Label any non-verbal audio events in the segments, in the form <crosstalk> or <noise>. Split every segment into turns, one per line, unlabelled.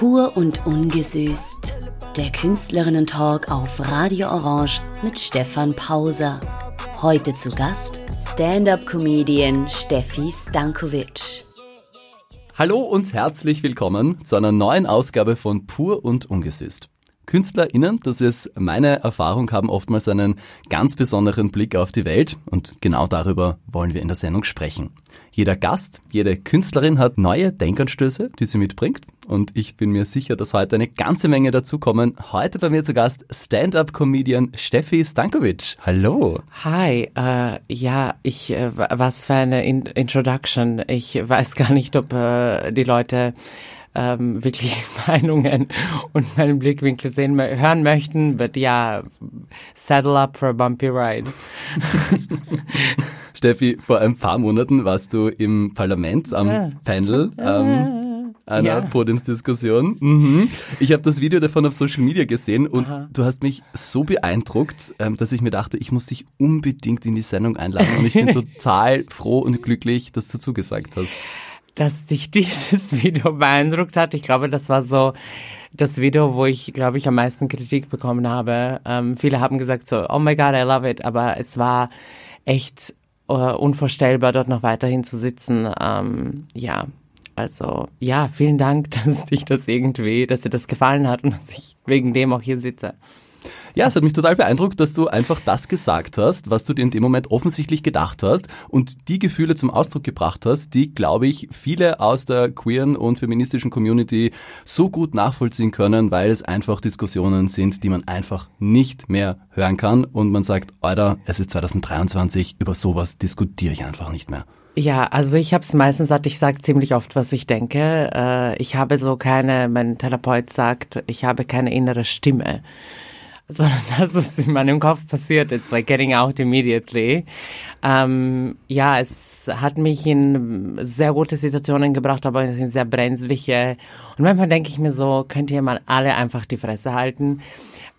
Pur und ungesüßt. Der Künstlerinnen-Talk auf Radio Orange mit Stefan Pauser. Heute zu Gast Stand-up-Comedian Steffi Stankovic.
Hallo und herzlich willkommen zu einer neuen Ausgabe von Pur und ungesüßt. KünstlerInnen, das ist meine Erfahrung, haben oftmals einen ganz besonderen Blick auf die Welt und genau darüber wollen wir in der Sendung sprechen. Jeder Gast, jede Künstlerin hat neue Denkanstöße, die sie mitbringt und ich bin mir sicher, dass heute eine ganze Menge dazukommen. Heute bei mir zu Gast Stand-up-Comedian Steffi Stankovic. Hallo.
Hi, äh, ja, ich, äh, was für eine In Introduction. Ich weiß gar nicht, ob äh, die Leute ähm, wirklich <laughs> Meinungen und meinen Blickwinkel sehen, hören möchten, but ja, saddle up for a bumpy ride. <laughs>
Steffi, vor ein paar Monaten warst du im Parlament am ja. Panel. Ähm, einer ja. Podiumsdiskussion. Mhm. Ich habe das Video davon auf Social Media gesehen und Aha. du hast mich so beeindruckt, ähm, dass ich mir dachte, ich muss dich unbedingt in die Sendung einladen und ich bin <laughs> total froh und glücklich, dass du zugesagt hast
dass dich <laughs> dieses Video beeindruckt hat. Ich glaube, das war so das Video, wo ich, glaube ich, am meisten Kritik bekommen habe. Ähm, viele haben gesagt so, oh my God, I love it. Aber es war echt äh, unvorstellbar, dort noch weiterhin zu sitzen. Ähm, ja, also ja, vielen Dank, <laughs> dass dich das irgendwie, dass dir das gefallen hat und dass ich wegen dem auch hier sitze.
Ja, es hat mich total beeindruckt, dass du einfach das gesagt hast, was du dir in dem Moment offensichtlich gedacht hast und die Gefühle zum Ausdruck gebracht hast, die, glaube ich, viele aus der queeren und feministischen Community so gut nachvollziehen können, weil es einfach Diskussionen sind, die man einfach nicht mehr hören kann und man sagt, Alter, es ist 2023, über sowas diskutiere ich einfach nicht mehr.
Ja, also ich habe es meistens ich sage ziemlich oft, was ich denke. Äh, ich habe so keine, mein Therapeut sagt, ich habe keine innere Stimme sondern <laughs> das, was in meinem Kopf passiert, it's like getting out immediately. Ähm, ja, es hat mich in sehr gute Situationen gebracht, aber in sehr brenzliche. Und manchmal denke ich mir so, könnt ihr mal alle einfach die Fresse halten?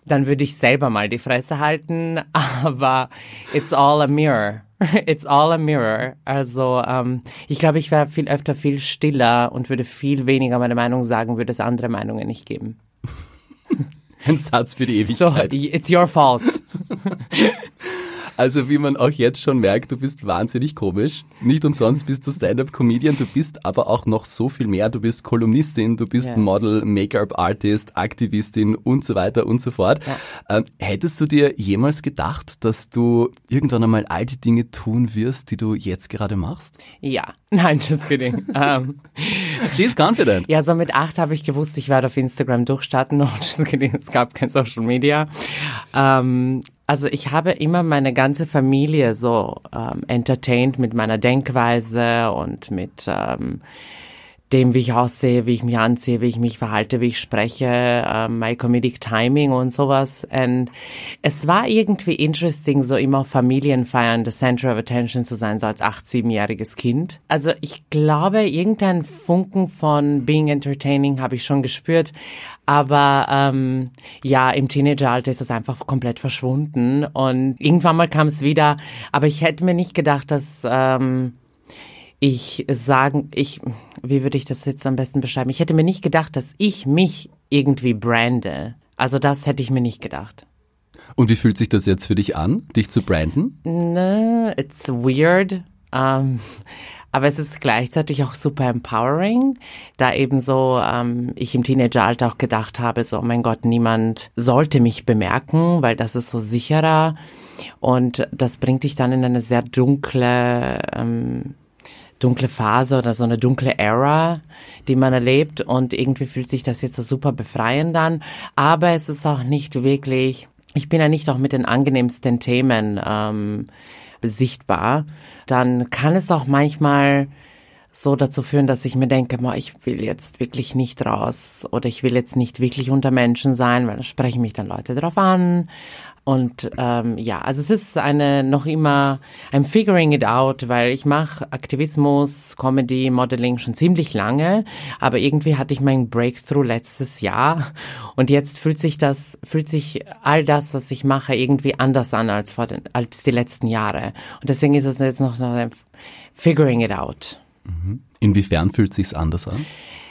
Dann würde ich selber mal die Fresse halten, <laughs> aber it's all a mirror. <laughs> It's all a mirror. Also ähm, ich glaube, ich wäre viel öfter viel stiller und würde viel weniger meine Meinung sagen, würde es andere Meinungen nicht geben. <laughs>
Ein Satz für die Ewigkeit.
So, it's your fault. <laughs>
Also wie man auch jetzt schon merkt, du bist wahnsinnig komisch. Nicht umsonst bist du Stand-up-Comedian, du bist aber auch noch so viel mehr. Du bist Kolumnistin, du bist yeah. Model, Make-up-Artist, Aktivistin und so weiter und so fort. Ja. Ähm, hättest du dir jemals gedacht, dass du irgendwann einmal all die Dinge tun wirst, die du jetzt gerade machst?
Ja, <laughs> nein, just kidding. um, ähm,
She's confident.
Ja, so mit acht habe ich gewusst, ich werde auf Instagram durchstarten. <laughs> No, just kidding, es gab kein Social Media. Um, ähm, also ich habe immer meine ganze Familie so ähm, entertained mit meiner Denkweise und mit ähm, dem, wie ich aussehe, wie ich mich anziehe, wie ich mich verhalte, wie ich spreche, uh, my comedic timing und sowas. Und es war irgendwie interesting, so immer Familienfeiern, the center of attention zu sein, so als acht, siebenjähriges Kind. Also ich glaube, irgendein Funken von being entertaining habe ich schon gespürt. Aber ähm, ja, im Teenageralter ist das einfach komplett verschwunden. Und irgendwann mal kam es wieder. Aber ich hätte mir nicht gedacht, dass... Ähm, ich sagen, ich, wie würde ich das jetzt am besten beschreiben? Ich hätte mir nicht gedacht, dass ich mich irgendwie brande. Also das hätte ich mir nicht gedacht.
Und wie fühlt sich das jetzt für dich an, dich zu branden?
Ne, it's weird. Um, aber es ist gleichzeitig auch super empowering, da eben so ähm, ich im Teenageralter auch gedacht habe, so, oh mein Gott, niemand sollte mich bemerken, weil das ist so sicherer. Und das bringt dich dann in eine sehr dunkle ähm, dunkle Phase oder so eine dunkle Era, die man erlebt und irgendwie fühlt sich das jetzt so super befreiend an, aber es ist auch nicht wirklich, ich bin ja nicht auch mit den angenehmsten Themen ähm, sichtbar, dann kann es auch manchmal so dazu führen, dass ich mir denke, boah, ich will jetzt wirklich nicht raus oder ich will jetzt nicht wirklich unter Menschen sein, weil da sprechen mich dann Leute drauf an und ähm, ja, also es ist eine noch immer I'm figuring it out, weil ich mache Aktivismus, Comedy, Modeling schon ziemlich lange, aber irgendwie hatte ich meinen Breakthrough letztes Jahr und jetzt fühlt sich das fühlt sich all das, was ich mache, irgendwie anders an als vor den als die letzten Jahre und deswegen ist es jetzt noch so figuring it out.
Mhm. Inwiefern fühlt sich's anders an?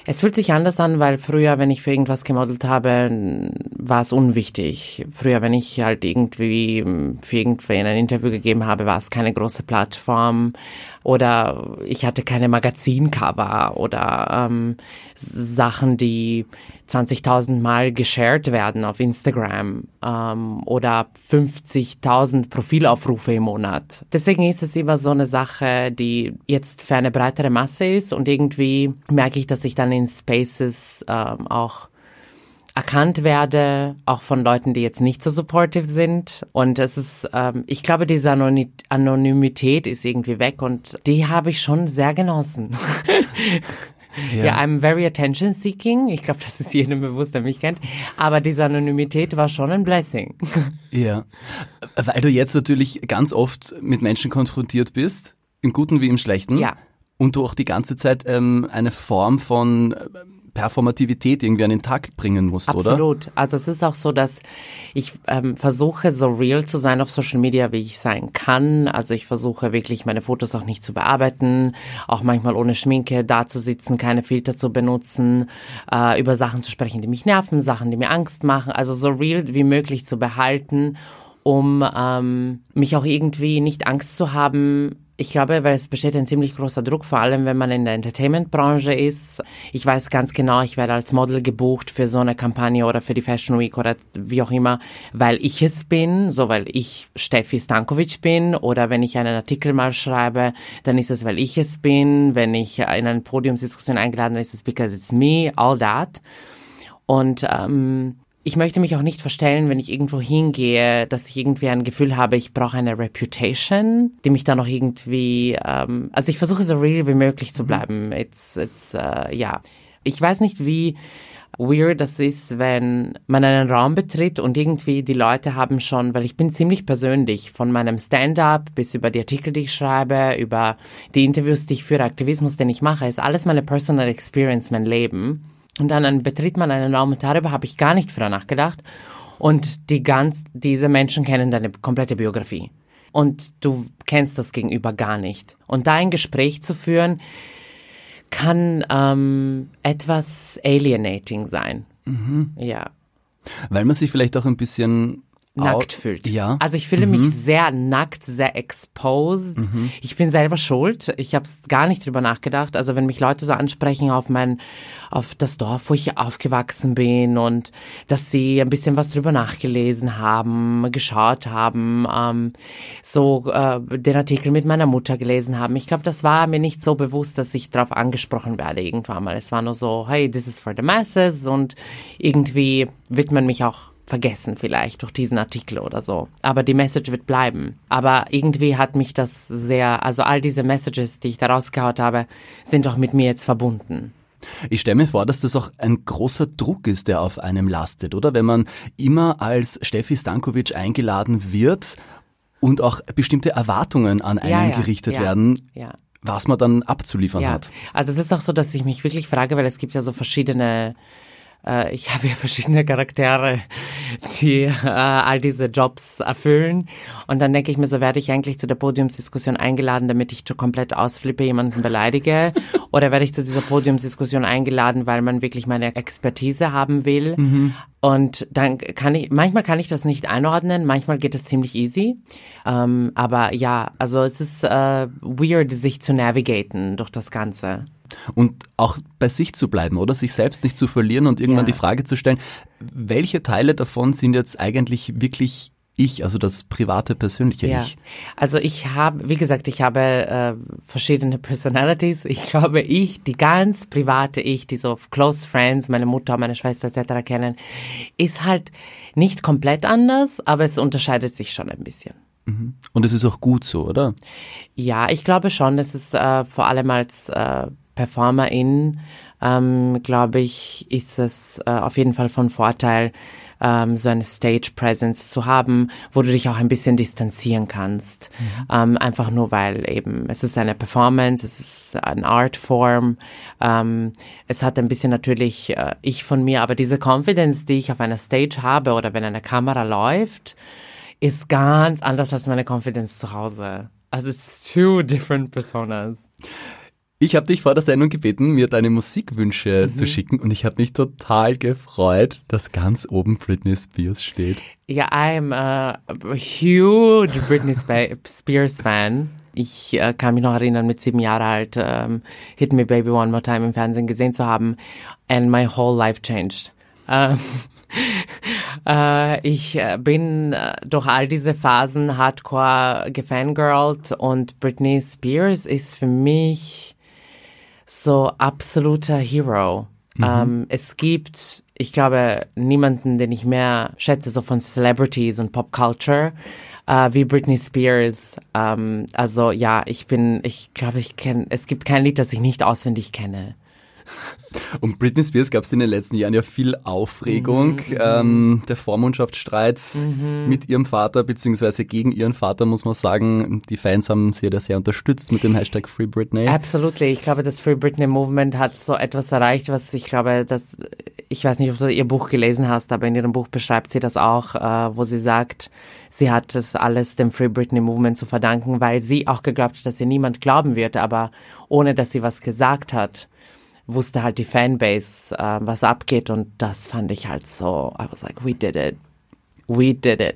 Es fühlt sich anders an, weil früher, wenn ich für irgendwas gemodelt habe, war es unwichtig. Früher, wenn ich halt irgendwie für irgendwen ein Interview gegeben habe, war es keine große Plattform oder ich hatte keine Magazincover oder ähm, Sachen, die 20.000 Mal geshared werden auf Instagram ähm, oder 50.000 Profilaufrufe im Monat. Deswegen ist es immer so eine Sache, die jetzt für eine breitere Masse ist und irgendwie merke ich, dass ich dann in Spaces ähm, auch erkannt werde, auch von Leuten, die jetzt nicht so supportive sind. Und es ist, ähm, ich glaube, diese Anonymität ist irgendwie weg und die habe ich schon sehr genossen. <laughs> Ja. ja, I'm very attention seeking. Ich glaube, das ist jedem bewusst, der mich kennt. Aber diese Anonymität war schon ein Blessing.
Ja, weil du jetzt natürlich ganz oft mit Menschen konfrontiert bist, im Guten wie im Schlechten.
Ja.
Und du auch die ganze Zeit ähm, eine Form von Performativität irgendwie an den Tag bringen musst,
Absolut.
oder?
Absolut. Also es ist auch so, dass ich ähm, versuche, so real zu sein auf Social Media, wie ich sein kann. Also ich versuche wirklich, meine Fotos auch nicht zu bearbeiten, auch manchmal ohne Schminke da zu sitzen, keine Filter zu benutzen, äh, über Sachen zu sprechen, die mich nerven, Sachen, die mir Angst machen. Also so real wie möglich zu behalten um ähm, mich auch irgendwie nicht Angst zu haben, ich glaube, weil es besteht ein ziemlich großer Druck, vor allem wenn man in der Entertainment-Branche ist. Ich weiß ganz genau, ich werde als Model gebucht für so eine Kampagne oder für die Fashion Week oder wie auch immer, weil ich es bin, so weil ich Steffi Stankovic bin oder wenn ich einen Artikel mal schreibe, dann ist es, weil ich es bin. Wenn ich in eine Podiumsdiskussion eingeladen bin, ist es because it's me, all that. Und ähm, ich möchte mich auch nicht verstellen, wenn ich irgendwo hingehe, dass ich irgendwie ein Gefühl habe, ich brauche eine Reputation, die mich dann noch irgendwie, ähm, also ich versuche so real wie möglich zu mhm. bleiben. It's, it's, äh, ja. Ich weiß nicht, wie weird das ist, wenn man einen Raum betritt und irgendwie die Leute haben schon, weil ich bin ziemlich persönlich, von meinem Stand-up bis über die Artikel, die ich schreibe, über die Interviews, die ich führe, Aktivismus, den ich mache, ist alles meine personal experience, mein Leben. Und dann betritt man einen Raum und darüber habe ich gar nicht früher nachgedacht. Und die ganz, diese Menschen kennen deine komplette Biografie. Und du kennst das Gegenüber gar nicht. Und da ein Gespräch zu führen, kann ähm, etwas alienating sein. Mhm. Ja.
Weil man sich vielleicht auch ein bisschen
nackt fühlt.
Ja.
Also ich fühle mhm. mich sehr nackt, sehr exposed. Mhm. Ich bin selber schuld. Ich habe gar nicht drüber nachgedacht. Also wenn mich Leute so ansprechen auf mein, auf das Dorf, wo ich aufgewachsen bin und dass sie ein bisschen was drüber nachgelesen haben, geschaut haben, ähm, so äh, den Artikel mit meiner Mutter gelesen haben. Ich glaube, das war mir nicht so bewusst, dass ich darauf angesprochen werde irgendwann mal. Es war nur so, hey, this is for the masses und irgendwie wird man mich auch vergessen vielleicht durch diesen Artikel oder so. Aber die Message wird bleiben. Aber irgendwie hat mich das sehr, also all diese Messages, die ich da rausgehaut habe, sind auch mit mir jetzt verbunden.
Ich stelle mir vor, dass das auch ein großer Druck ist, der auf einem lastet, oder? Wenn man immer als Steffi Stankovic eingeladen wird und auch bestimmte Erwartungen an einen ja, ja, gerichtet
ja,
werden. was man dann abzuliefern hat.
Also es ist auch so, dass ich mich wirklich frage, weil es gibt ja so verschiedene äh, ich <laughs> habe ja verschiedene Charaktere, die äh, all diese Jobs erfüllen. Und dann denke ich mir, so werde ich eigentlich zu der Podiumsdiskussion eingeladen, damit ich komplett ausflippe, jemanden beleidige? <laughs> Oder werde ich zu dieser Podiumsdiskussion eingeladen, weil man wirklich meine Expertise haben will? Mhm. Und dann kann ich, manchmal kann ich das nicht einordnen, manchmal geht es ziemlich easy. Ähm, aber ja, also es ist äh, weird, sich zu navigaten durch das Ganze
und auch bei sich zu bleiben oder sich selbst nicht zu verlieren und irgendwann ja. die Frage zu stellen, welche Teile davon sind jetzt eigentlich wirklich ich, also das private, persönliche ja. Ich.
Also ich habe, wie gesagt, ich habe äh, verschiedene Personalities. Ich glaube, ich, die ganz private Ich, die so Close Friends, meine Mutter, meine Schwester etc. kennen, ist halt nicht komplett anders, aber es unterscheidet sich schon ein bisschen.
Mhm. Und es ist auch gut so, oder?
Ja, ich glaube schon. Es ist äh, vor allem als äh, Performerin, ähm, glaube ich, ist es äh, auf jeden Fall von Vorteil, ähm, so eine Stage Presence zu haben, wo du dich auch ein bisschen distanzieren kannst. Mhm. Ähm, einfach nur, weil eben es ist eine Performance, es ist eine Artform. Ähm, es hat ein bisschen natürlich äh, ich von mir, aber diese Confidence, die ich auf einer Stage habe oder wenn eine Kamera läuft, ist ganz anders als meine Confidence zu Hause. Also it's two different personas.
Ich habe dich vor der Sendung gebeten, mir deine Musikwünsche mhm. zu schicken und ich habe mich total gefreut, dass ganz oben Britney Spears steht.
Ja, I'm a huge Britney Spears Fan. Ich äh, kann mich noch erinnern, mit sieben Jahren alt ähm, Hit Me Baby One More Time im Fernsehen gesehen zu haben and my whole life changed. Ähm, <laughs> äh, ich äh, bin äh, durch all diese Phasen hardcore gefangirlt und Britney Spears ist für mich so absoluter Hero. Mhm. Ähm, es gibt, ich glaube, niemanden, den ich mehr schätze, so von Celebrities und Pop Culture, äh, wie Britney Spears. Ähm, also ja, ich bin, ich glaube, ich kenne, es gibt kein Lied, das ich nicht auswendig kenne.
Und Britney Spears gab es in den letzten Jahren ja viel Aufregung. Mhm, mhm, ähm, der Vormundschaftsstreit mhm. mit ihrem Vater, beziehungsweise gegen ihren Vater, muss man sagen. Die Fans haben sie ja sehr unterstützt mit dem Hashtag Free Britney.
Absolutely. Ich glaube, das Free Britney Movement hat so etwas erreicht, was ich glaube, dass, ich weiß nicht, ob du ihr Buch gelesen hast, aber in ihrem Buch beschreibt sie das auch, äh, wo sie sagt, sie hat das alles dem Free Britney Movement zu verdanken, weil sie auch geglaubt hat, dass ihr niemand glauben wird, aber ohne dass sie was gesagt hat wusste halt die Fanbase, äh, was abgeht und das fand ich halt so, I was like, we did it. We did it.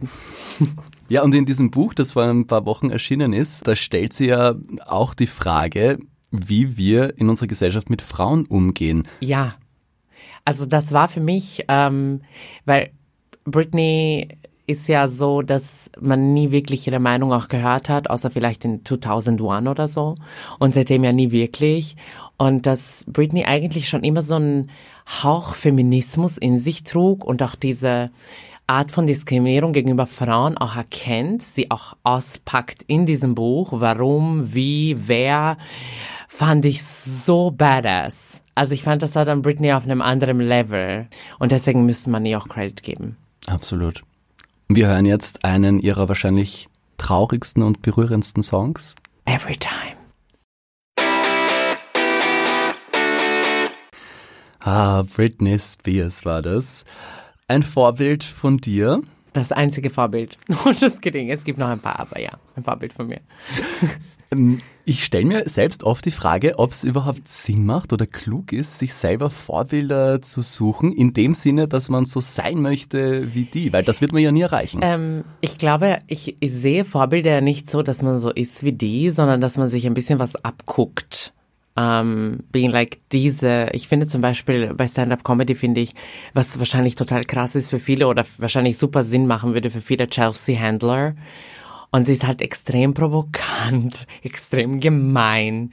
<laughs>
Ja, und in diesem Buch, das vor ein paar Wochen erschienen ist, da stellt sie ja auch die Frage, wie wir in unserer Gesellschaft mit Frauen umgehen.
Ja, also das war für mich, ähm, weil Britney ist ja so, dass man nie wirklich ihre Meinung auch gehört hat, außer vielleicht in 2001 oder so. Und seitdem ja nie wirklich. Und dass Britney eigentlich schon immer so einen Hauch Feminismus in sich trug und auch diese Art von Diskriminierung gegenüber Frauen auch erkennt, sie auch auspackt in diesem Buch. Warum, wie, wer, fand ich so badass. Also ich fand, das war dann Britney auf einem anderen Level. Und deswegen müsste man ihr auch Credit geben.
Absolut. Wir hören jetzt einen ihrer wahrscheinlich traurigsten und berührendsten Songs.
Every Time.
Ah, Britney Spears war das. Ein Vorbild von dir?
Das einzige Vorbild. <laughs> Und das Geding. Es gibt noch ein paar, aber ja, ein Vorbild von mir.
Ich stelle mir selbst oft die Frage, ob es überhaupt Sinn macht oder klug ist, sich selber Vorbilder zu suchen, in dem Sinne, dass man so sein möchte wie die, weil das wird man ja nie erreichen.
Ähm, ich glaube, ich, ich sehe Vorbilder ja nicht so, dass man so ist wie die, sondern dass man sich ein bisschen was abguckt ähm, being like diese, ich finde zum Beispiel bei Stand-Up-Comedy finde ich, was wahrscheinlich total krass ist für viele oder wahrscheinlich super Sinn machen würde für viele Chelsea Handler. Und sie ist halt extrem provokant, <laughs> extrem gemein.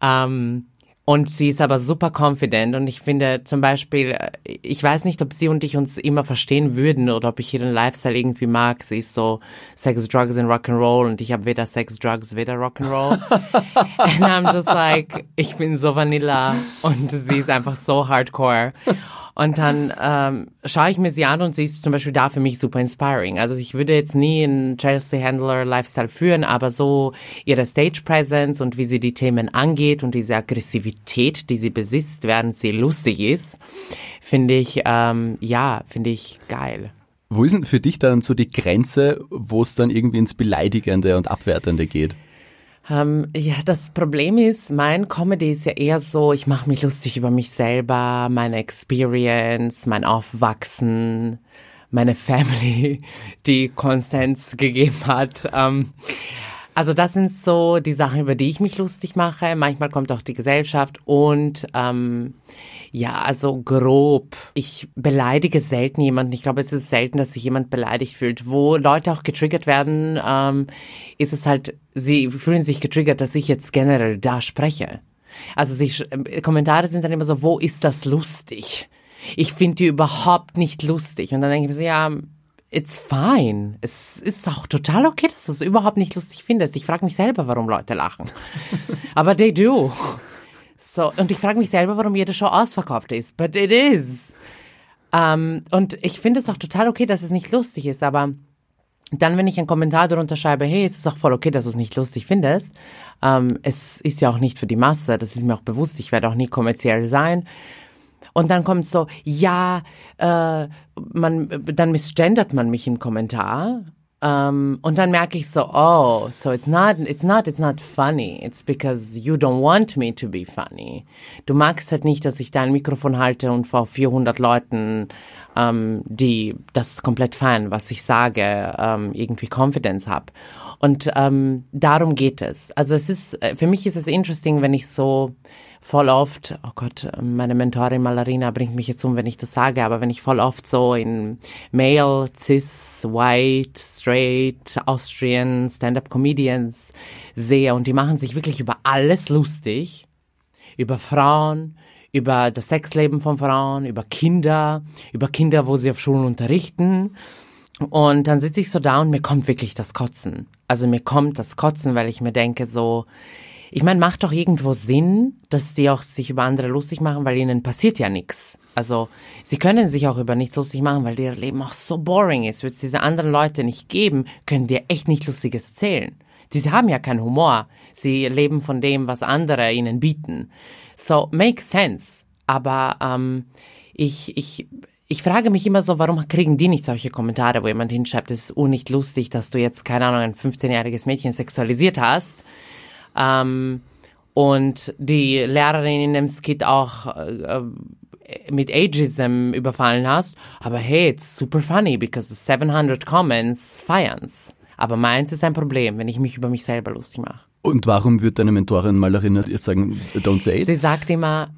Ähm, und sie ist aber super confident und ich finde zum Beispiel, äh, ich weiß nicht, ob sie und ich uns immer verstehen würden oder ob ich ihren Lifestyle irgendwie mag. Sie ist so Sex, Drugs and Rock'n'Roll und ich habe weder Sex, Drugs, weder Rock'n'Roll. <laughs> and I'm just like, ich bin so Vanilla und sie ist einfach so hardcore. Und dann ähm, schaue ich mir sie an und sie ist zum Beispiel da für mich super inspiring. Also ich würde jetzt nie einen Chelsea Handler Lifestyle führen, aber so ihre Stage Presence und wie sie die Themen angeht und diese Aggressivität, die sie besitzt, während sie lustig ist, finde ich, ähm, ja, finde ich geil.
Wo ist denn für dich dann so die Grenze, wo es dann irgendwie ins Beleidigende und Abwertende geht?
Ähm, ja, das Problem ist, mein Comedy ist ja eher so, ich mache mich lustig über mich selber, meine Experience, mein Aufwachsen, meine Family, <laughs> die Konstanz gegeben hat. Ähm, also das sind so die Sachen, über die ich mich lustig mache. Manchmal kommt auch die Gesellschaft und ähm, ja, also grob. Ich beleidige selten jemanden. Ich glaube, es ist selten, dass sich jemand beleidigt fühlt. Wo Leute auch getriggert werden, ähm, ist es halt, sie fühlen sich getriggert, dass ich jetzt generell da spreche. Also sie, äh, Kommentare sind dann immer so, wo ist das lustig? Ich finde die überhaupt nicht lustig. Und dann denke ich mir so, ja, it's fine. Es ist auch total okay, dass du es überhaupt nicht lustig findest. Ich frage mich selber, warum Leute lachen. <laughs> Aber they do. So, und ich frage mich selber, warum jede Show ausverkauft ist. But it is. Um, und ich finde es auch total okay, dass es nicht lustig ist, aber dann, wenn ich einen Kommentar darunter schreibe, hey, es ist auch voll okay, dass du es nicht lustig findest, ähm, es ist ja auch nicht für die Masse, das ist mir auch bewusst, ich werde auch nie kommerziell sein. Und dann kommt so, ja, äh, man, dann misgendert man mich im Kommentar ähm, und dann merke ich so, oh, so it's not, it's not, it's not funny. It's because you don't want me to be funny. Du magst halt nicht, dass ich da ein Mikrofon halte und vor 400 Leuten, ähm, die das komplett feiern, was ich sage, ähm, irgendwie Confidence hab. Und darum geht es. Also es ist, äh, für mich ist es interesting, wenn ich so voll oft, oh Gott, meine Mentorin Malarina bringt mich jetzt um, wenn ich das sage, aber wenn ich voll oft so in Male, Cis, White, Straight, Austrian, Stand-up-Comedians sehe und die machen sich wirklich über alles lustig, über Frauen, über das Sexleben von Frauen, über Kinder, über Kinder, wo sie auf Schulen unterrichten. Und dann sitze ich so da und mir kommt wirklich das Kotzen. Also mir kommt das Kotzen, weil ich mir denke so, ich meine, macht doch irgendwo Sinn, dass die auch sich über andere lustig machen, weil ihnen passiert ja nichts. Also sie können sich auch über nichts lustig machen, weil ihr Leben auch so boring ist. Würde es diese anderen Leute nicht geben, können dir echt nicht Lustiges erzählen. Die haben ja keinen Humor. Sie leben von dem, was andere ihnen bieten. So, makes sense. Aber ähm, ich, ich, ich frage mich immer so, warum kriegen die nicht solche Kommentare, wo jemand hinschreibt, es ist nicht lustig, dass du jetzt, keine Ahnung, ein 15-jähriges Mädchen sexualisiert hast ähm, und die Lehrerin in dem Skit auch äh, mit Ageism überfallen hast. Aber hey, it's super funny, because the 700 comments feiern's. Aber meins ist ein Problem, wenn ich mich über mich selber lustig mache.
Und warum wird deine Mentorin Malerin jetzt sagen, don't say it?
Sie sagt immer,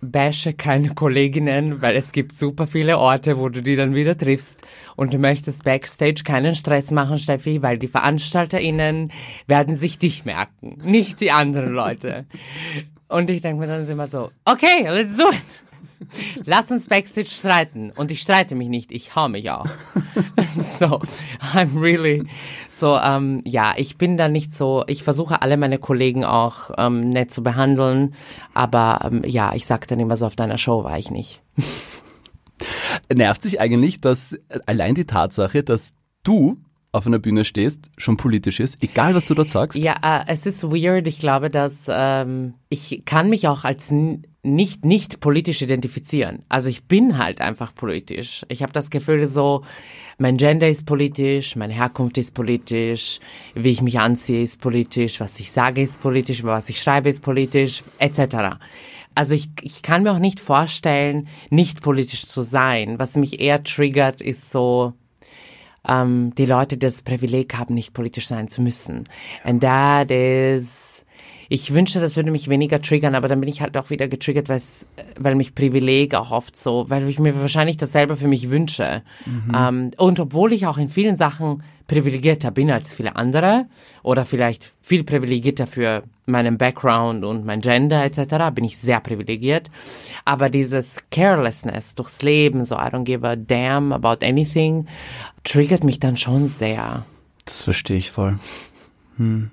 bashe keine Kolleginnen, weil es gibt super viele Orte, wo du die dann wieder triffst und du möchtest backstage keinen Stress machen, Steffi, weil die VeranstalterInnen werden sich dich merken, nicht die anderen Leute. Und ich denke mir dann immer so, okay, let's do it. Lass uns Backstage streiten. Und ich streite mich nicht, ich hau mich auch. <laughs> so, I'm really, so, ähm, ja, ich bin da nicht so, ich versuche alle meine Kollegen auch ähm, nett zu behandeln, aber ähm, ja, ich sag dann immer so, auf deiner Show war ich nicht. <laughs>
Nervt sich eigentlich, dass allein die Tatsache, dass du auf einer Bühne stehst, schon politisch ist, egal was du dort sagst?
Ja, äh, es ist weird. Ich glaube, dass ähm, ich kann mich auch als nicht nicht politisch identifizieren. Also ich bin halt einfach politisch. Ich habe das Gefühl so, mein Gender ist politisch, meine Herkunft ist politisch, wie ich mich anziehe ist politisch, was ich sage ist politisch, was ich schreibe ist politisch, etc. Also ich, ich kann mir auch nicht vorstellen, nicht politisch zu sein. Was mich eher triggert, ist so ähm, die Leute, die das Privileg haben, nicht politisch sein zu müssen. And that is ich wünschte, das würde mich weniger triggern, aber dann bin ich halt auch wieder getriggert, weil mich Privileg auch oft so, weil ich mir wahrscheinlich das selber für mich wünsche. Mhm. Ähm, und obwohl ich auch in vielen Sachen privilegierter bin als viele andere oder vielleicht viel privilegierter für meinen Background und mein Gender etc., bin ich sehr privilegiert. Aber dieses Carelessness durchs Leben, so I don't give a damn about anything, triggert mich dann schon sehr.
Das verstehe ich voll. Hm.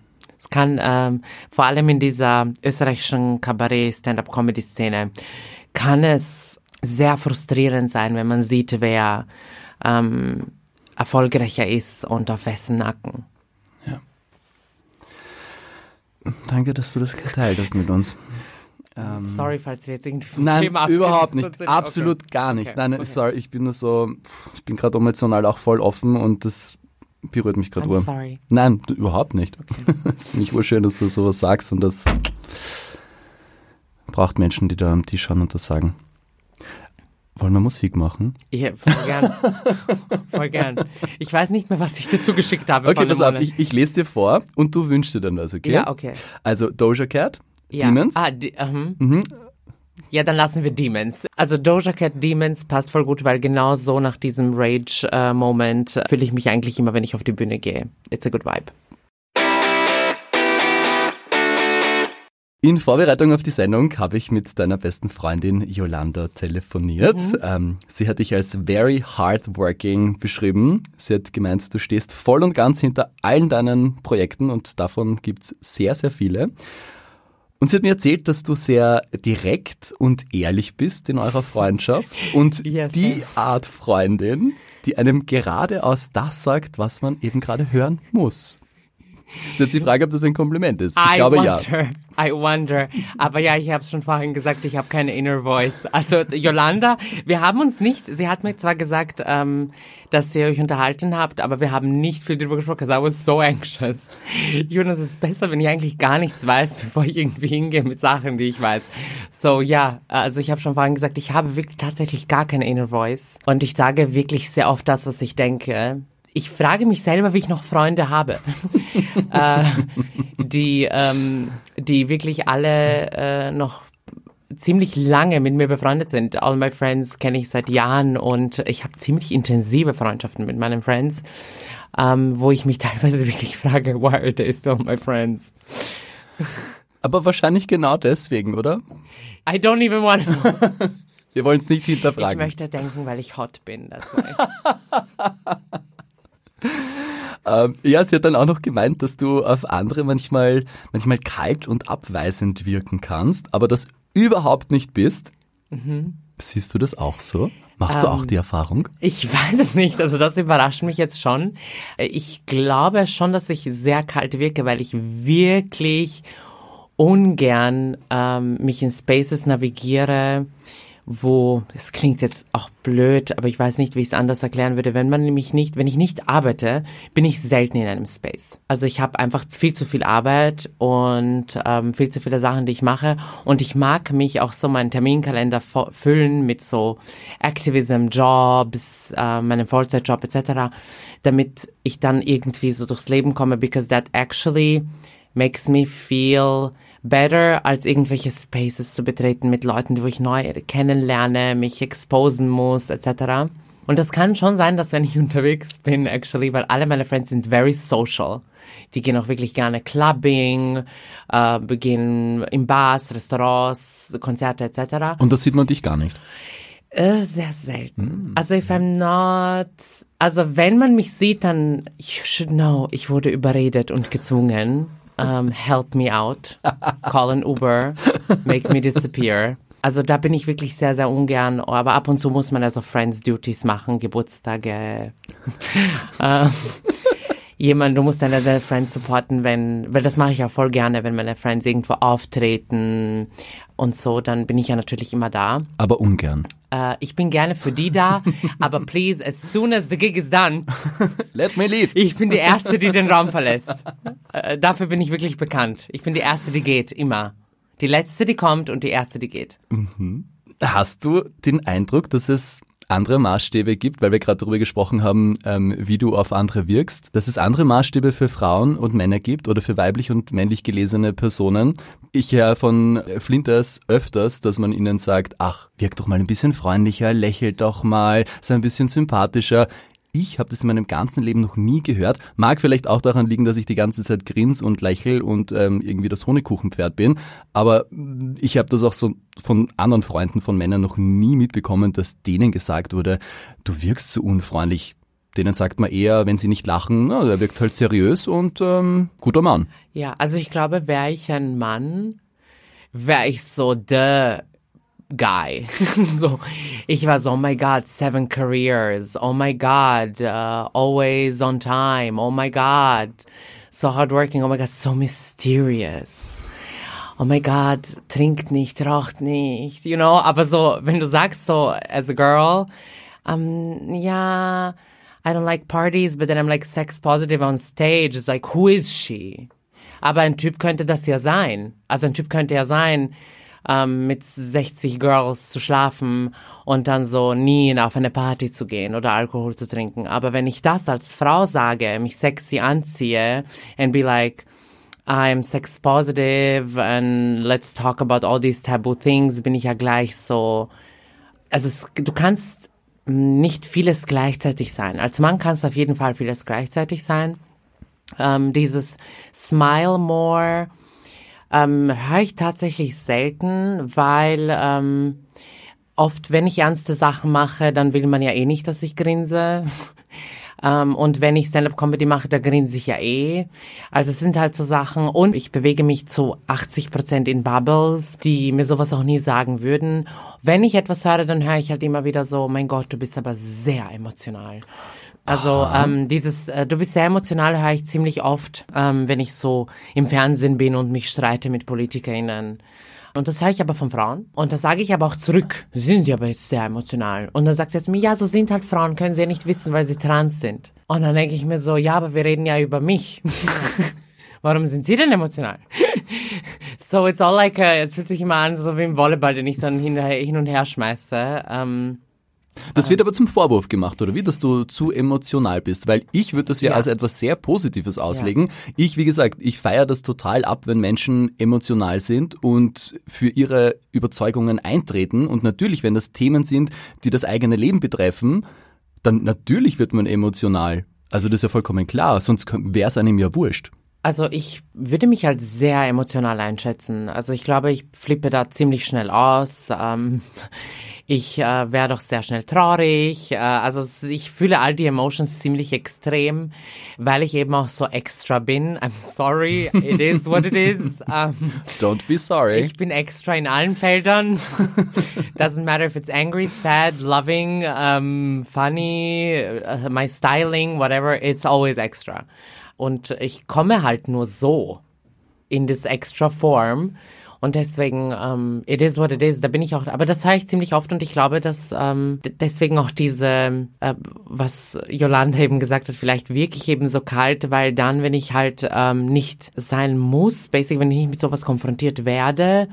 Kann ähm, vor allem in dieser österreichischen Kabarett-Stand-up-Comedy-Szene kann es sehr frustrierend sein, wenn man sieht, wer ähm, erfolgreicher ist und auf wessen Nacken. Ja.
Danke, dass du das geteilt hast mit uns.
Ähm, sorry, falls wir jetzt irgendwie vom
Nein,
Thema
überhaupt nicht. Sind. Absolut okay. gar nicht. Okay. Nein, okay. sorry, ich bin nur so, ich bin gerade emotional auch voll offen und das berührt mich gerade
Uhr. sorry.
Nein, überhaupt nicht. Okay. <laughs> das finde ich urschön, dass du sowas sagst und das braucht Menschen, die da am Tisch schauen und das sagen. Wollen wir Musik machen?
Ja, voll gern. <laughs> voll gern. Ich weiß nicht mehr, was ich dir zugeschickt habe.
Okay, pass auf, ich, ich, lese dir vor und du wünschst dir dann was, okay?
Ja, okay.
Also Doja Cat, ja. Demons.
Ah, die, uh -huh. mhm. Ja, dann lassen wir Demons. Also Doja Cat Demons passt voll gut, weil genau so nach diesem Rage-Moment äh, fühle ich mich eigentlich immer, wenn ich auf die Bühne gehe. It's a good vibe.
In Vorbereitung auf die Sendung habe ich mit deiner besten Freundin Yolanda telefoniert. Mhm. Ähm, sie hat dich als very hardworking beschrieben. Sie hat gemeint, du stehst voll und ganz hinter allen deinen Projekten und davon gibt's sehr, sehr viele. Und sie hat mir erzählt, dass du sehr direkt und ehrlich bist in eurer Freundschaft und <laughs> yes, die Art Freundin, die einem geradeaus das sagt, was man eben gerade hören muss. Ist jetzt die Frage, ob das ein Kompliment ist. Ich
I
glaube
wonder,
ja.
I wonder. Aber ja, ich habe es schon vorhin gesagt, ich habe keine Inner Voice. Also Yolanda, wir haben uns nicht, sie hat mir zwar gesagt, ähm, dass ihr euch unterhalten habt, aber wir haben nicht viel darüber gesprochen, because I was so anxious. Jonas, es ist besser, wenn ich eigentlich gar nichts weiß, <laughs> bevor ich irgendwie hingehe mit Sachen, die ich weiß. So, ja, also ich habe schon vorhin gesagt, ich habe wirklich tatsächlich gar keine Inner Voice. Und ich sage wirklich sehr oft das, was ich denke ich frage mich selber, wie ich noch Freunde habe, <laughs> äh, die, ähm, die wirklich alle äh, noch ziemlich lange mit mir befreundet sind. All my friends kenne ich seit Jahren und ich habe ziemlich intensive Freundschaften mit meinen Friends, ähm, wo ich mich <laughs> teilweise wirklich frage, why are they still my friends?
Aber wahrscheinlich genau deswegen, oder?
I don't even want to. <laughs>
Wir wollen es nicht hinterfragen.
Ich möchte denken, weil ich hot bin. Why. <laughs>
Ähm, ja, sie hat dann auch noch gemeint, dass du auf andere manchmal, manchmal kalt und abweisend wirken kannst, aber das überhaupt nicht bist. Mhm. Siehst du das auch so? Machst du auch
Ähm,
die Erfahrung?
Ich <laughs> weiß es nicht, also das überrascht mich jetzt schon. Ich glaube schon, dass ich sehr kalt wirke, weil ich wirklich ungern ähm, mich in Spaces navigiere, wo, es klingt jetzt auch blöd, aber ich weiß nicht, wie ich es anders erklären würde. Wenn man nämlich nicht, wenn ich nicht arbeite, bin ich selten in einem Space. Also ich habe einfach viel zu viel Arbeit und ähm, viel zu viele Sachen, die ich mache. Und ich mag mich auch so meinen Terminkalender füllen mit so Activism, Jobs, äh, meinem Vollzeitjob etc., damit ich dann irgendwie so durchs Leben komme, because that actually makes me feel better, als irgendwelche Spaces zu betreten mit Leuten, wo ich neu kennenlerne, mich exposen muss, etc. Und das kann schon sein, dass wenn ich <laughs> unterwegs bin, actually, weil alle meine Friends sind very social. Die gehen auch wirklich gerne Clubbing, äh, gehen in Bars, Restaurants, Konzerte etc.
Und das sieht man dich gar nicht.
Äh, sehr selten. Also if I'm not, also wenn man mich sieht, dann you should know, ich wurde überredet und gezwungen. Um, help me out. Call an Uber. Make me disappear. Also da bin ich wirklich sehr, sehr ungern. Aber ab und zu muss man also Friends Duties machen, Geburtstage. <laughs> ähm, jemand, du musst deine, deine Friends supporten, wenn, weil das mache ich auch voll gerne, wenn meine Friends irgendwo auftreten und so, dann bin ich ja natürlich immer da.
Aber ungern.
Äh, ich bin gerne für die da, aber please, as soon as the gig is done,
Let me leave.
ich bin die Erste, die den Raum verlässt. Äh, dafür bin ich wirklich bekannt. Ich bin die Erste, die geht, immer. Die Letzte, die kommt und die Erste, die geht.
Hast du den Eindruck, dass es andere Maßstäbe gibt, weil wir gerade darüber gesprochen haben, ähm, wie du auf andere wirkst, dass es andere Maßstäbe für Frauen und Männer gibt oder für weiblich und männlich gelesene Personen. Ich höre von Flinters öfters, dass man ihnen sagt, ach, wirk doch mal ein bisschen freundlicher, lächelt doch mal, sei ein bisschen sympathischer. Ich habe das in meinem ganzen Leben noch nie gehört. Mag vielleicht auch daran liegen, dass ich die ganze Zeit grins und lächel und ähm, irgendwie das Honigkuchenpferd bin. Aber mm, ich habe das auch so von anderen Freunden von Männern noch nie mitbekommen, dass denen gesagt wurde, du wirkst so unfreundlich. Denen sagt man eher, wenn sie nicht lachen, na, der wirkt halt seriös und ähm, guter Mann.
Ja, also ich glaube, wäre ich ein Mann, wäre ich so the guy. <laughs> so, ich war so, oh my God, seven careers. Oh my God, uh, always on time. Oh my God, so hardworking. Oh my God, so mysterious. Oh my God, trinkt nicht, raucht nicht, you know. Aber so, wenn du sagst so, as a girl, um, ja, I don't like parties, but then I'm like sex positive on stage. It's like, who is she? Aber ein Typ könnte das ja sein. Also ein Typ könnte ja sein, ähm, mit 60 Girls zu schlafen und dann so nie auf eine Party zu gehen oder Alkohol zu trinken. Aber wenn ich das als Frau sage, mich sexy anziehe and be like, I'm sex positive and let's talk about all these taboo things, bin ich ja gleich so, also es, du kannst nicht vieles gleichzeitig sein. Als Mann kannst du auf jeden Fall vieles gleichzeitig sein. Ähm, dieses Smile More ähm, höre ich tatsächlich selten, weil ähm, oft, wenn ich ernste Sachen mache, dann will man ja eh nicht, dass ich grinse. <laughs> Ähm, und wenn ich Stand-up-Comedy mache, da grinse ich ja eh. Also es sind halt so Sachen. Und ich bewege mich zu 80 Prozent in Bubbles, die mir sowas auch nie sagen würden. Wenn ich etwas höre, dann höre ich halt immer wieder so, mein Gott, du bist aber sehr emotional. Also ähm, dieses, äh, du bist sehr emotional, höre ich ziemlich oft, ähm, wenn ich so im Fernsehen bin und mich streite mit PolitikerInnen. Und das höre ich aber von Frauen. Und das sage ich aber auch zurück. Sie sind ja aber jetzt sehr emotional. Und dann sagt sie jetzt mir, ja, so sind halt Frauen, können sie ja nicht wissen, weil sie trans sind. Und dann denke ich mir so, ja, aber wir reden ja über mich. <laughs> Warum sind Sie denn emotional? <laughs> so, it's all like, a, es fühlt sich immer an, so wie im Volleyball, den ich dann hin, hin und her schmeiße. Ähm,
das wird aber zum Vorwurf gemacht, oder wie, dass du zu emotional bist, weil ich würde das ja, ja, als etwas sehr Positives auslegen. Ja. Ich, wie gesagt, ich feiere das total ab, wenn Menschen emotional sind und für ihre Überzeugungen eintreten. Und natürlich, wenn das Themen sind, die das eigene Leben betreffen, dann natürlich wird man emotional. Also das ist ja vollkommen klar, sonst wäre es einem ja wurscht.
Also ich würde mich als sehr emotional einschätzen. Also ich glaube, ich flippe da ziemlich schnell aus. Ähm, ich äh, wäre doch sehr schnell traurig. Äh, also ich fühle all die Emotions ziemlich extrem, weil ich eben auch so extra bin. I'm sorry, it is what it is. Um, <laughs>
Don't be sorry.
Ich bin extra in allen Feldern. <laughs> Doesn't matter if it's angry, sad, loving, um, funny, uh, my styling, whatever. It's always extra. Und ich komme halt nur so in this extra form. Und deswegen, ähm, it is what it is, da bin ich auch, aber das höre ich ziemlich oft und ich glaube, dass ähm, deswegen auch diese, äh, was Yolanda eben gesagt hat, vielleicht wirklich eben so kalt, weil dann, wenn ich halt ähm, nicht sein muss, basically, wenn ich nicht mit sowas konfrontiert werde,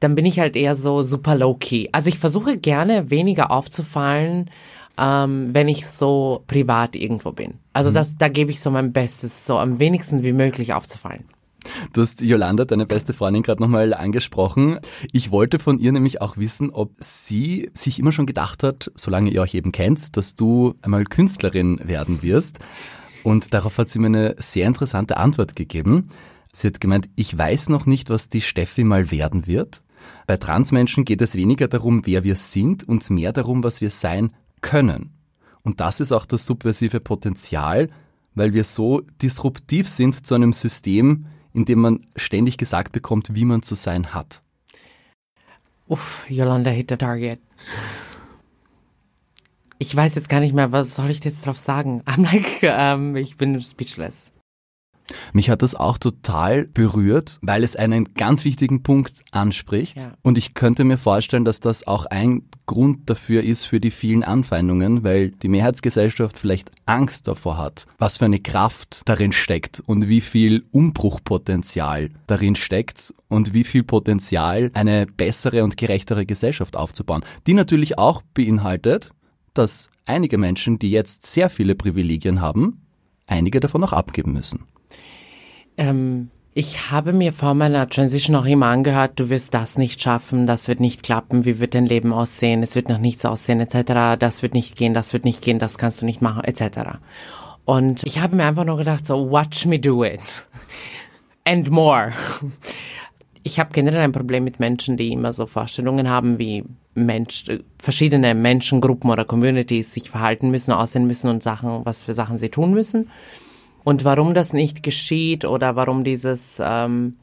dann bin ich halt eher so super low-key. Also ich versuche gerne weniger aufzufallen, ähm, wenn ich so privat irgendwo bin. Also mhm. das, da gebe ich so mein Bestes, so am wenigsten wie möglich aufzufallen.
Du hast Yolanda, deine beste Freundin, gerade nochmal angesprochen. Ich wollte von ihr nämlich auch wissen, ob sie sich immer schon gedacht hat, solange ihr euch eben kennt, dass du einmal Künstlerin werden wirst. Und darauf hat sie mir eine sehr interessante Antwort gegeben. Sie hat gemeint, ich weiß noch nicht, was die Steffi mal werden wird. Bei Transmenschen geht es weniger darum, wer wir sind und mehr darum, was wir sein können. Und das ist auch das subversive Potenzial, weil wir so disruptiv sind zu einem System, in dem man ständig gesagt bekommt, wie man zu sein hat.
Uff, Yolanda hit the target. Ich weiß jetzt gar nicht mehr, was soll ich jetzt drauf sagen? <laughs> I'm like, um, ich bin speechless.
Mich hat das auch total berührt, weil es einen ganz wichtigen Punkt anspricht. Ja. Und ich könnte mir vorstellen, dass das auch ein Grund dafür ist für die vielen Anfeindungen, weil die Mehrheitsgesellschaft vielleicht Angst davor hat, was für eine Kraft darin steckt und wie viel Umbruchpotenzial darin steckt und wie viel Potenzial eine bessere und gerechtere Gesellschaft aufzubauen. Die natürlich auch beinhaltet, dass einige Menschen, die jetzt sehr viele Privilegien haben, einige davon auch abgeben müssen.
Ähm, ich habe mir vor meiner Transition auch immer angehört, du wirst das nicht schaffen, das wird nicht klappen, wie wird dein Leben aussehen, es wird nach nichts aussehen, etc., das wird nicht gehen, das wird nicht gehen, das kannst du nicht machen, etc. Und ich habe mir einfach nur gedacht, so, watch me do it. <laughs> And more. Ich habe generell ein Problem mit Menschen, die immer so Vorstellungen haben, wie Mensch, verschiedene Menschengruppen oder Communities sich verhalten müssen, aussehen müssen und Sachen, was für Sachen sie tun müssen. Und warum das nicht geschieht oder warum dieses, ähm,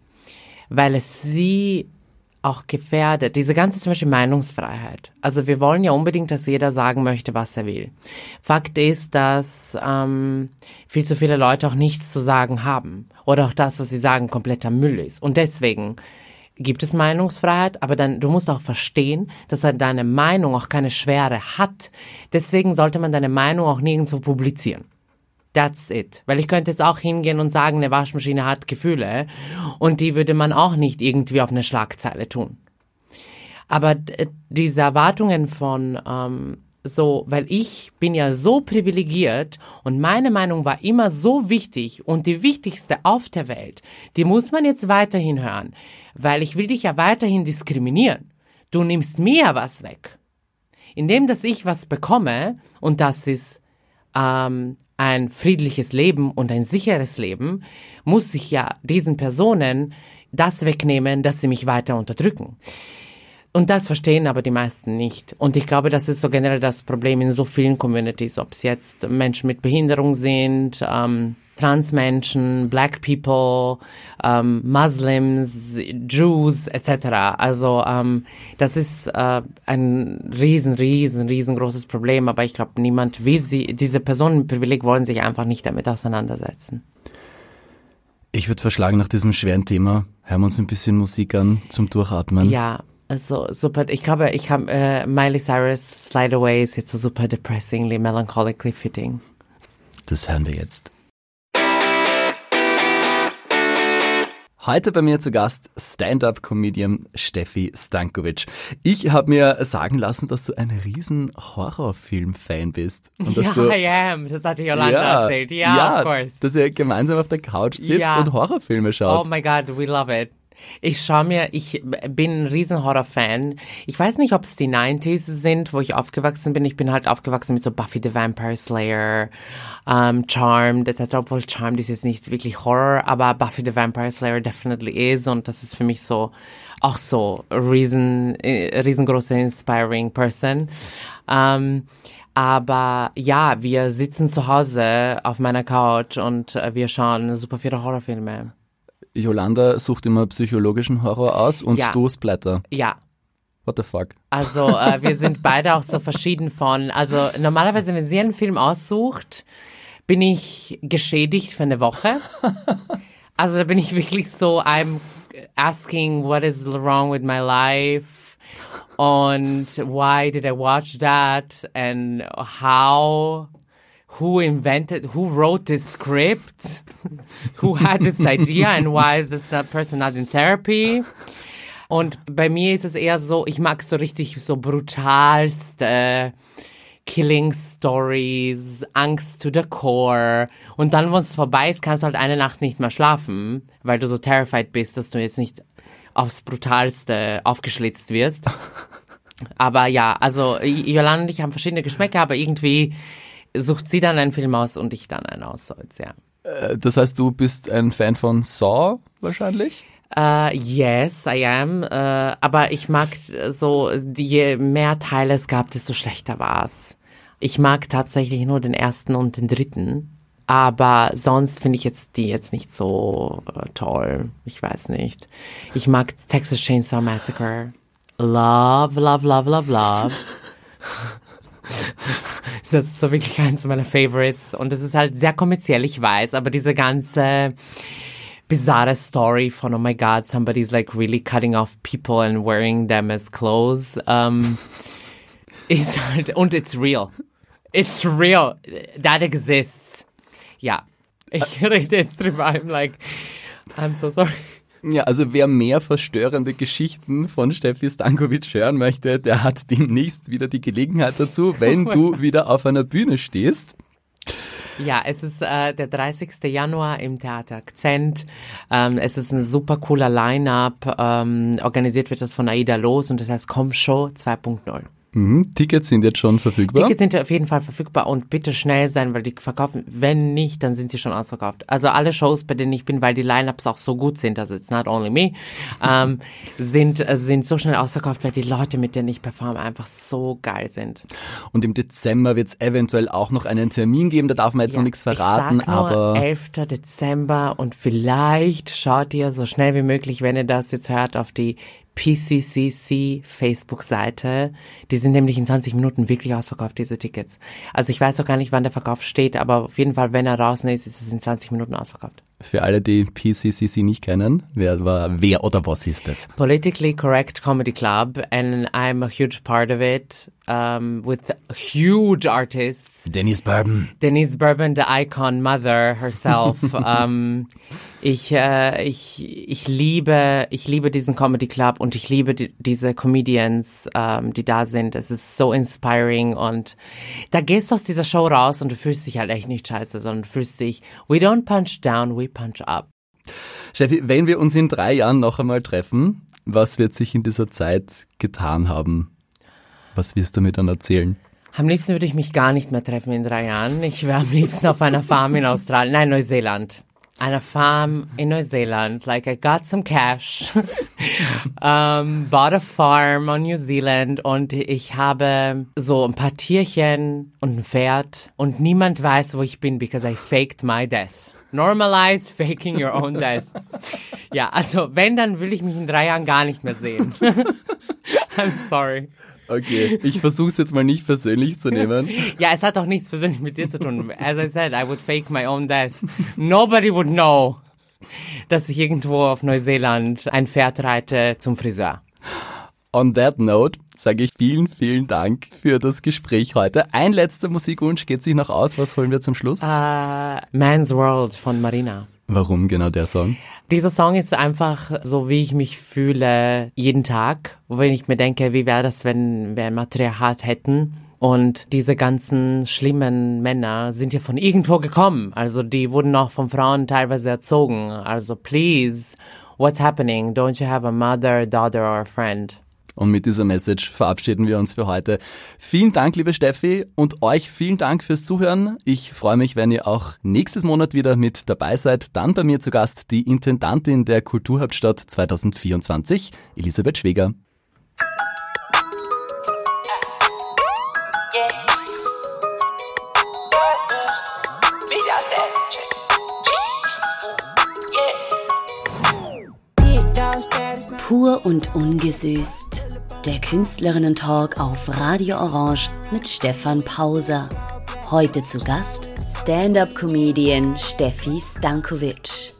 weil es sie auch gefährdet. Diese ganze zum Beispiel Meinungsfreiheit. Also wir wollen ja unbedingt, dass jeder sagen möchte, was er will. Fakt ist, dass ähm, viel zu viele Leute auch nichts zu sagen haben. Oder auch das, was sie sagen, kompletter Müll ist. Und deswegen gibt es Meinungsfreiheit, aber dann, du musst auch verstehen, dass deine Meinung auch keine Schwere hat. Deswegen sollte man deine Meinung auch nirgendwo publizieren. That's it. Weil ich könnte jetzt auch hingehen und sagen, eine Waschmaschine hat Gefühle und die würde man auch nicht irgendwie auf eine Schlagzeile tun. Aber diese Erwartungen von ähm, so, weil ich bin ja so privilegiert und meine Meinung war immer so wichtig und die wichtigste auf der Welt, die muss man jetzt weiterhin hören, weil ich will dich ja weiterhin diskriminieren. Du nimmst mir was weg. Indem, dass ich was bekomme, und das ist ähm, ein friedliches Leben und ein sicheres Leben, muss ich ja diesen Personen das wegnehmen, dass sie mich weiter unterdrücken. Und das verstehen aber die meisten nicht. Und ich glaube, das ist so generell das Problem in so vielen Communities, ob es jetzt Menschen mit Behinderung sind, ähm, Transmenschen, Black People, ähm, Muslims, Jews etc. Also ähm, das ist äh, ein riesen, riesen, riesengroßes Problem, aber ich glaube, niemand will sie, diese Personen mit Privileg wollen sich einfach nicht damit auseinandersetzen.
Ich würde verschlagen, nach diesem schweren Thema hören wir uns ein bisschen Musik an zum Durchatmen.
Ja, also super. Ich glaube, ich habe äh, Miley Cyrus Slide Away ist jetzt so super depressingly, melancholically fitting.
Das hören wir jetzt. Heute bei mir zu Gast Stand-up-Comedian Steffi Stankovic. Ich habe mir sagen lassen, dass du ein riesen Horrorfilm-Fan bist. Und dass
ja,
du,
I am. Das hatte Yolanda
ja,
erzählt. Ja,
ja,
of course.
dass ihr gemeinsam auf der Couch sitzt
Ja.
und Horrorfilme schaut.
Oh my God, we love it. Ich schaue mir, ich bin ein riesen Horror-Fan. Ich weiß nicht, ob es die 90s sind, wo ich aufgewachsen bin. Ich bin halt aufgewachsen mit so Buffy the Vampire Slayer, ähm, Charmed etc. Obwohl Charmed ist jetzt nicht wirklich Horror, aber Buffy the Vampire Slayer definitely is und das ist für mich so auch so riesen, äh, riesengroße inspiring Person. Ähm, aber ja, wir sitzen zu Hause auf meiner Couch und äh, wir schauen super viele Horrorfilme.
Yolanda sucht immer psychologischen Horror aus und
Ja.
du Splatter.
Ja,
What the fuck?
Also äh, wir sind beide auch so verschieden von. Also normalerweise, wenn sie einen Film aussucht, bin ich geschädigt für eine Woche. Also da bin ich wirklich so, I'm asking what is wrong with my life und why did I watch that and how who invented who wrote this script who had this <laughs> idea and why is this person not in therapy und bei mir ist es eher so, ich mag so richtig so brutalste Killing Stories, Angst to the core. Und dann, wenn es vorbei ist, kannst du halt eine Nacht nicht mehr schlafen, weil du so terrified bist, dass du jetzt nicht aufs Brutalste aufgeschlitzt wirst. <laughs> aber ja, also Jolanda und ich haben verschiedene Geschmäcker, aber irgendwie sucht sie dann einen Film aus und ich dann einen aus. Ja.
Äh, Das heißt, du bist ein Fan von Saw wahrscheinlich?
Uh, yes, I am. Uh, aber ich mag so, je mehr Teile es gab, desto schlechter war's. Ich mag tatsächlich nur den ersten und den dritten. Aber sonst finde ich jetzt die jetzt nicht so äh, toll. Ich weiß nicht. Ich mag Texas Chainsaw Massacre. Love, love, love, love, love. <laughs> <laughs> Das ist so wirklich eins meiner Favorites. Und es ist halt sehr kommerziell, ich weiß. Aber diese ganze bizarre Story von, oh my God, somebody's like really cutting off people and wearing them as clothes, um, <laughs> ist halt, und it's real. It's real. That exists. Ja. Ich rede jetzt drüber. I'm like, I'm so sorry.
Ja, also wer mehr verstörende Geschichten von Steffi Stankovic hören möchte, der hat demnächst wieder die Gelegenheit dazu, wenn <laughs> du wieder auf einer Bühne stehst.
Ja, es ist äh, der 30. Januar im Theater Akzent. Ähm, es ist ein super cooler Line-Up. Ähm, organisiert wird das von Aida Los und das heißt Com Show 2.0.
Mhm, Tickets sind jetzt schon verfügbar.
Tickets sind auf jeden Fall verfügbar und bitte schnell sein, weil die verkaufen, wenn nicht, dann sind sie schon ausverkauft. Also alle Shows, bei denen ich bin, weil die Lineups auch so gut sind, also it's not only me, ähm, <laughs> sind, äh, sind so schnell ausverkauft, weil die Leute, mit denen ich performe, einfach so geil sind.
Und im Dezember wird es eventuell auch noch einen Termin geben, da darf man jetzt noch nichts verraten,
ich sag nur
aber
11. Dezember und vielleicht schaut ihr so schnell wie möglich, wenn ihr das jetzt hört, auf die PCCC Facebook-Seite. Die sind nämlich in 20 Minuten wirklich ausverkauft, diese Tickets. Also ich weiß auch gar nicht, wann der Verkauf steht, aber auf jeden Fall, wenn er draußen ist, ist es in 20 Minuten ausverkauft.
Für alle, die PCCC nicht kennen, wer, war, wer oder was ist das?
Politically Correct Comedy Club, and I'm a huge part of it, um, with huge artists.
Dennis Bourbon.
Denise Bourbon, the icon mother herself. ähm, <laughs> ich, äh, ich, ich liebe, ich liebe diesen Comedy Club und ich liebe die, diese Comedians, ähm, die da sind. Es ist so inspiring und da gehst du aus dieser Show raus und du fühlst dich halt echt nicht scheiße, sondern du fühlst dich, we don't punch down, we punch up.
Steffi, wenn wir uns in drei Jahren noch einmal treffen, was wird sich in dieser Zeit getan haben? Was wirst du mir dann erzählen?
Am liebsten würde ich mich gar nicht mehr treffen in drei Jahren. Ich wäre am liebsten auf einer Farm in Australien, nein, Neuseeland. Einer Farm in Neuseeland. Like I got some cash, <laughs> um, bought a farm on New Zealand und ich habe so ein paar Tierchen und ein Pferd und niemand weiß, wo ich bin, because I faked my death. Normalize faking your own death. <laughs> Ja, also wenn, dann will ich mich in drei Jahren gar nicht mehr sehen. <laughs> I'm sorry.
Okay, ich versuche es jetzt mal nicht persönlich zu nehmen. <laughs>
Ja, es hat auch nichts persönlich mit dir zu tun. As I said, I would fake my own death. Nobody would know, dass ich irgendwo auf Neuseeland ein Pferd reite zum Friseur.
On that note sage ich vielen, vielen Dank für das Gespräch heute. Ein letzter Musikwunsch geht sich noch aus. Was holen wir zum Schluss?
Uh, Man's World von Marina.
Warum genau der Song?
Dieser Song ist einfach so, wie ich mich fühle jeden Tag. Wenn ich mir denke, wie wäre das, wenn wir ein Matriarchat hätten? Und diese ganzen schlimmen Männer sind ja von irgendwo gekommen. Also die wurden auch von Frauen teilweise erzogen. Also please, what's happening? Don't you have a mother, daughter or a friend?
Und mit dieser Message verabschieden wir uns für heute. Vielen Dank, liebe Steffi, und euch vielen Dank fürs Zuhören. Ich freue mich, wenn ihr auch nächstes Monat wieder mit dabei seid. Dann bei mir zu Gast die Intendantin der Kulturhauptstadt 2024, Elisabeth Schweger.
Pur und ungesüßt. Der Künstlerinnen-Talk auf Radio Orange mit Stefan Pauser. Heute zu Gast Stand-up-Comedian Steffi Stankovic.